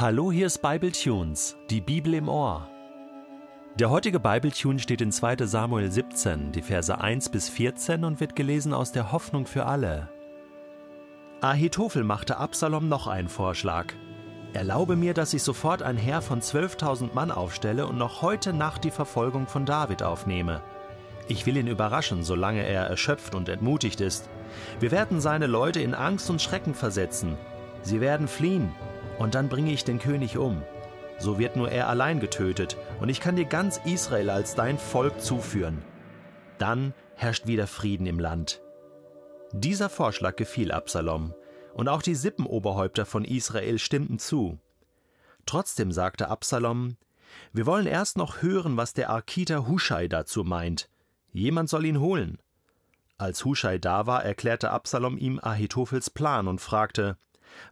Hallo, hier ist Bible Tunes, die Bibel im Ohr. Der heutige Bible Tune steht in 2. Samuel 17, die Verse 1 bis 14 und wird gelesen aus der Hoffnung für alle. Ahitophel machte Absalom noch einen Vorschlag. Erlaube mir, dass ich sofort ein Heer von 12.000 Mann aufstelle und noch heute Nacht die Verfolgung von David aufnehme. Ich will ihn überraschen, solange er erschöpft und entmutigt ist. Wir werden seine Leute in Angst und Schrecken versetzen. Sie werden fliehen, und dann bringe ich den König um. So wird nur er allein getötet, und ich kann dir ganz Israel als dein Volk zuführen. Dann herrscht wieder Frieden im Land. Dieser Vorschlag gefiel Absalom, und auch die Sippenoberhäupter von Israel stimmten zu. Trotzdem sagte Absalom, wir wollen erst noch hören, was der Arkiter Huschai dazu meint. Jemand soll ihn holen. Als Huschai da war, erklärte Absalom ihm Ahitophels Plan und fragte,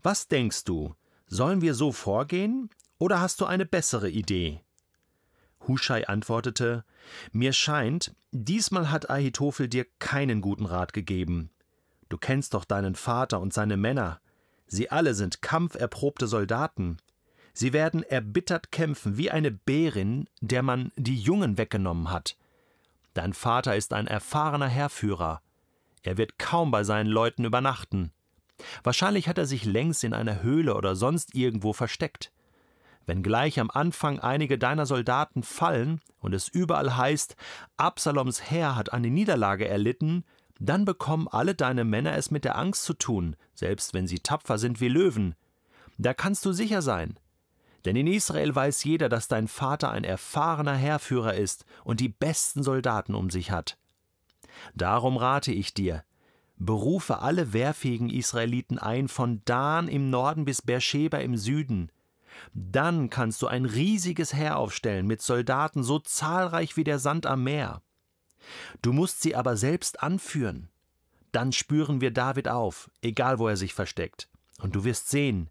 Was denkst du, Sollen wir so vorgehen oder hast du eine bessere Idee? Huschai antwortete: Mir scheint, diesmal hat Ahitophel dir keinen guten Rat gegeben. Du kennst doch deinen Vater und seine Männer. Sie alle sind kampferprobte Soldaten. Sie werden erbittert kämpfen wie eine Bärin, der man die Jungen weggenommen hat. Dein Vater ist ein erfahrener Heerführer. Er wird kaum bei seinen Leuten übernachten. Wahrscheinlich hat er sich längst in einer Höhle oder sonst irgendwo versteckt. Wenn gleich am Anfang einige deiner Soldaten fallen und es überall heißt, Absaloms Heer hat eine Niederlage erlitten, dann bekommen alle deine Männer es mit der Angst zu tun, selbst wenn sie tapfer sind wie Löwen. Da kannst du sicher sein. Denn in Israel weiß jeder, dass dein Vater ein erfahrener Heerführer ist und die besten Soldaten um sich hat. Darum rate ich dir, berufe alle wehrfähigen Israeliten ein, von Dan im Norden bis Beersheba im Süden. Dann kannst du ein riesiges Heer aufstellen mit Soldaten so zahlreich wie der Sand am Meer. Du musst sie aber selbst anführen. Dann spüren wir David auf, egal wo er sich versteckt. Und du wirst sehen,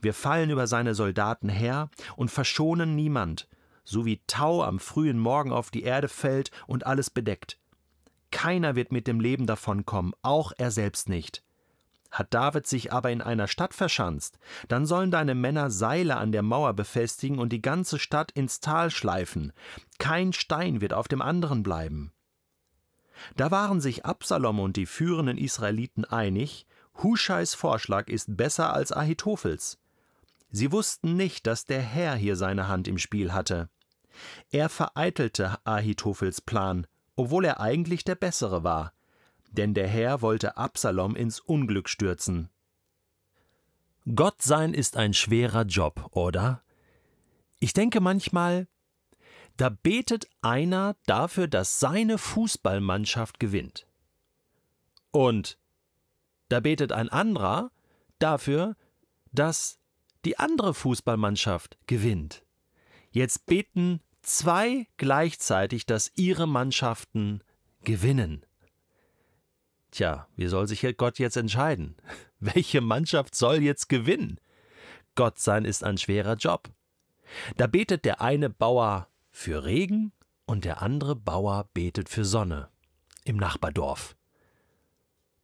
wir fallen über seine Soldaten her und verschonen niemand, so wie Tau am frühen Morgen auf die Erde fällt und alles bedeckt. Keiner wird mit dem Leben davonkommen, auch er selbst nicht. Hat David sich aber in einer Stadt verschanzt, dann sollen deine Männer Seile an der Mauer befestigen und die ganze Stadt ins Tal schleifen. Kein Stein wird auf dem anderen bleiben. Da waren sich Absalom und die führenden Israeliten einig, Huschais Vorschlag ist besser als Ahitophels. Sie wussten nicht, dass der Herr hier seine Hand im Spiel hatte. Er vereitelte Ahitophels Plan, obwohl er eigentlich der Bessere war, denn der Herr wollte Absalom ins Unglück stürzen. Gott sein ist ein schwerer Job, oder? Ich denke manchmal, da betet einer dafür, dass seine Fußballmannschaft gewinnt. Und da betet ein anderer dafür, dass die andere Fußballmannschaft gewinnt. Jetzt beten zwei gleichzeitig, dass ihre Mannschaften gewinnen. Tja, wie soll sich Gott jetzt entscheiden? Welche Mannschaft soll jetzt gewinnen? Gott sein ist ein schwerer Job. Da betet der eine Bauer für Regen und der andere Bauer betet für Sonne im Nachbardorf.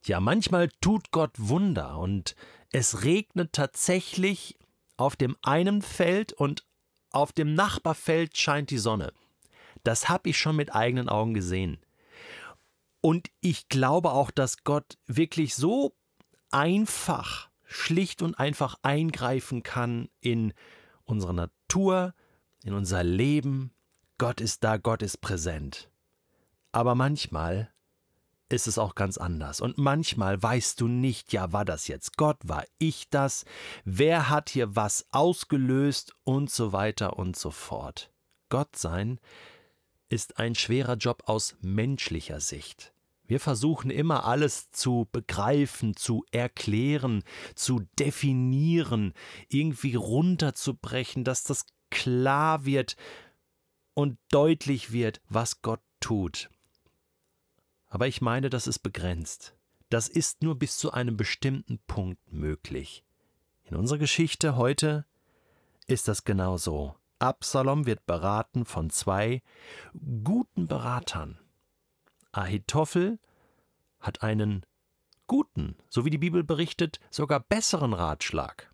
Ja, manchmal tut Gott Wunder und es regnet tatsächlich auf dem einen Feld und auf dem Nachbarfeld scheint die Sonne. Das habe ich schon mit eigenen Augen gesehen. Und ich glaube auch, dass Gott wirklich so einfach, schlicht und einfach eingreifen kann in unsere Natur, in unser Leben. Gott ist da, Gott ist präsent. Aber manchmal ist es auch ganz anders. Und manchmal weißt du nicht, ja, war das jetzt Gott, war ich das, wer hat hier was ausgelöst und so weiter und so fort. Gott sein ist ein schwerer Job aus menschlicher Sicht. Wir versuchen immer alles zu begreifen, zu erklären, zu definieren, irgendwie runterzubrechen, dass das klar wird und deutlich wird, was Gott tut. Aber ich meine, das ist begrenzt. Das ist nur bis zu einem bestimmten Punkt möglich. In unserer Geschichte heute ist das genau so. Absalom wird beraten von zwei guten Beratern. Ahitophel hat einen guten, so wie die Bibel berichtet, sogar besseren Ratschlag.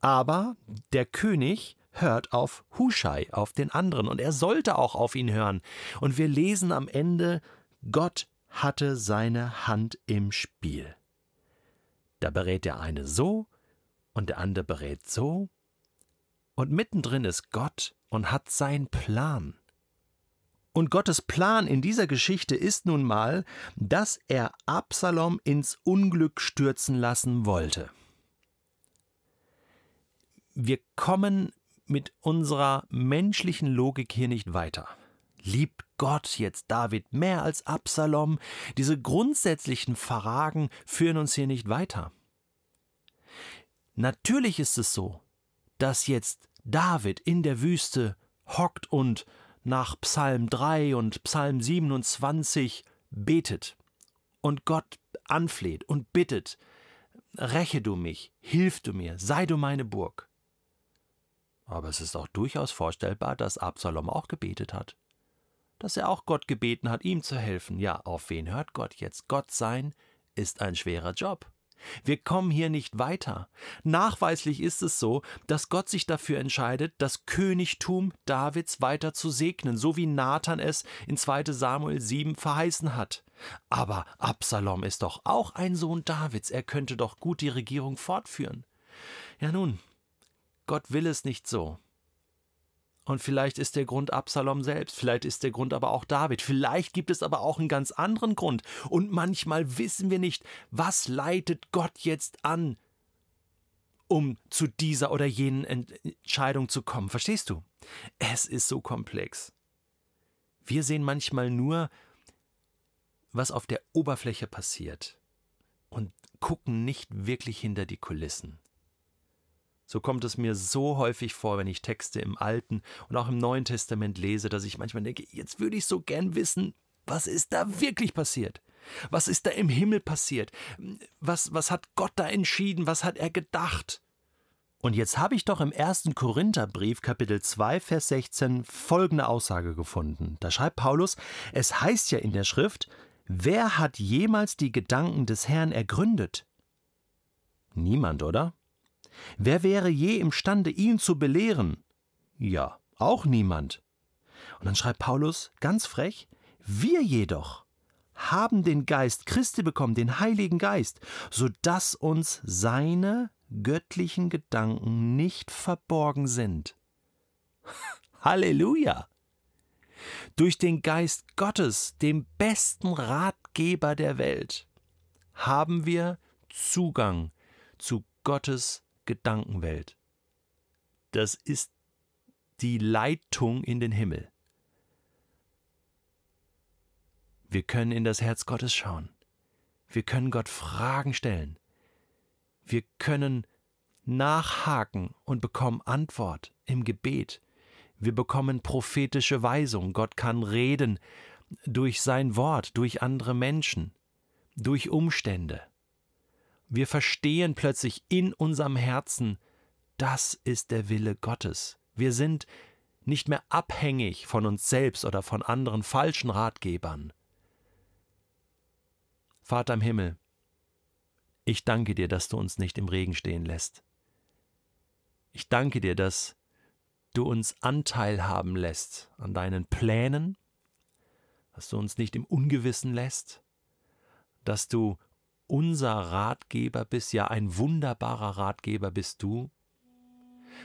Aber der König hört auf Huschai, auf den anderen, und er sollte auch auf ihn hören. Und wir lesen am Ende, Gott hatte seine Hand im Spiel. Da berät der eine so und der andere berät so, und mittendrin ist Gott und hat seinen Plan. Und Gottes Plan in dieser Geschichte ist nun mal, dass er Absalom ins Unglück stürzen lassen wollte. Wir kommen mit unserer menschlichen Logik hier nicht weiter. Liebt Gott jetzt David mehr als Absalom? Diese grundsätzlichen Fragen führen uns hier nicht weiter. Natürlich ist es so, dass jetzt David in der Wüste hockt und nach Psalm 3 und Psalm 27 betet und Gott anfleht und bittet, räche du mich, hilf du mir, sei du meine Burg. Aber es ist auch durchaus vorstellbar, dass Absalom auch gebetet hat. Dass er auch Gott gebeten hat, ihm zu helfen. Ja, auf wen hört Gott jetzt? Gott sein ist ein schwerer Job. Wir kommen hier nicht weiter. Nachweislich ist es so, dass Gott sich dafür entscheidet, das Königtum Davids weiter zu segnen, so wie Nathan es in 2 Samuel 7 verheißen hat. Aber Absalom ist doch auch ein Sohn Davids, er könnte doch gut die Regierung fortführen. Ja nun, Gott will es nicht so. Und vielleicht ist der Grund Absalom selbst, vielleicht ist der Grund aber auch David, vielleicht gibt es aber auch einen ganz anderen Grund. Und manchmal wissen wir nicht, was leitet Gott jetzt an, um zu dieser oder jenen Entscheidung zu kommen. Verstehst du? Es ist so komplex. Wir sehen manchmal nur, was auf der Oberfläche passiert und gucken nicht wirklich hinter die Kulissen. So kommt es mir so häufig vor, wenn ich Texte im Alten und auch im Neuen Testament lese, dass ich manchmal denke, jetzt würde ich so gern wissen, was ist da wirklich passiert? Was ist da im Himmel passiert? Was, was hat Gott da entschieden? Was hat er gedacht? Und jetzt habe ich doch im ersten Korintherbrief, Kapitel 2, Vers 16, folgende Aussage gefunden. Da schreibt Paulus, es heißt ja in der Schrift, wer hat jemals die Gedanken des Herrn ergründet? Niemand, oder? Wer wäre je imstande, ihn zu belehren? Ja, auch niemand. Und dann schreibt Paulus ganz frech, wir jedoch haben den Geist Christi bekommen, den Heiligen Geist, so dass uns seine göttlichen Gedanken nicht verborgen sind. Halleluja! Durch den Geist Gottes, dem besten Ratgeber der Welt, haben wir Zugang zu Gottes Gedankenwelt. Das ist die Leitung in den Himmel. Wir können in das Herz Gottes schauen. Wir können Gott Fragen stellen. Wir können nachhaken und bekommen Antwort im Gebet. Wir bekommen prophetische Weisung. Gott kann reden durch sein Wort, durch andere Menschen, durch Umstände. Wir verstehen plötzlich in unserem Herzen, das ist der Wille Gottes. Wir sind nicht mehr abhängig von uns selbst oder von anderen falschen Ratgebern. Vater im Himmel, ich danke dir, dass du uns nicht im Regen stehen lässt. Ich danke dir, dass du uns Anteil haben lässt an deinen Plänen, dass du uns nicht im Ungewissen lässt, dass du unser Ratgeber bist, ja ein wunderbarer Ratgeber bist du.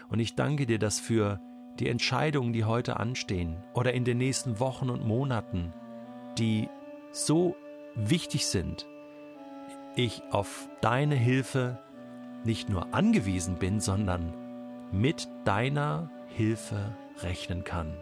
Und ich danke dir, dass für die Entscheidungen, die heute anstehen oder in den nächsten Wochen und Monaten, die so wichtig sind, ich auf deine Hilfe nicht nur angewiesen bin, sondern mit deiner Hilfe rechnen kann.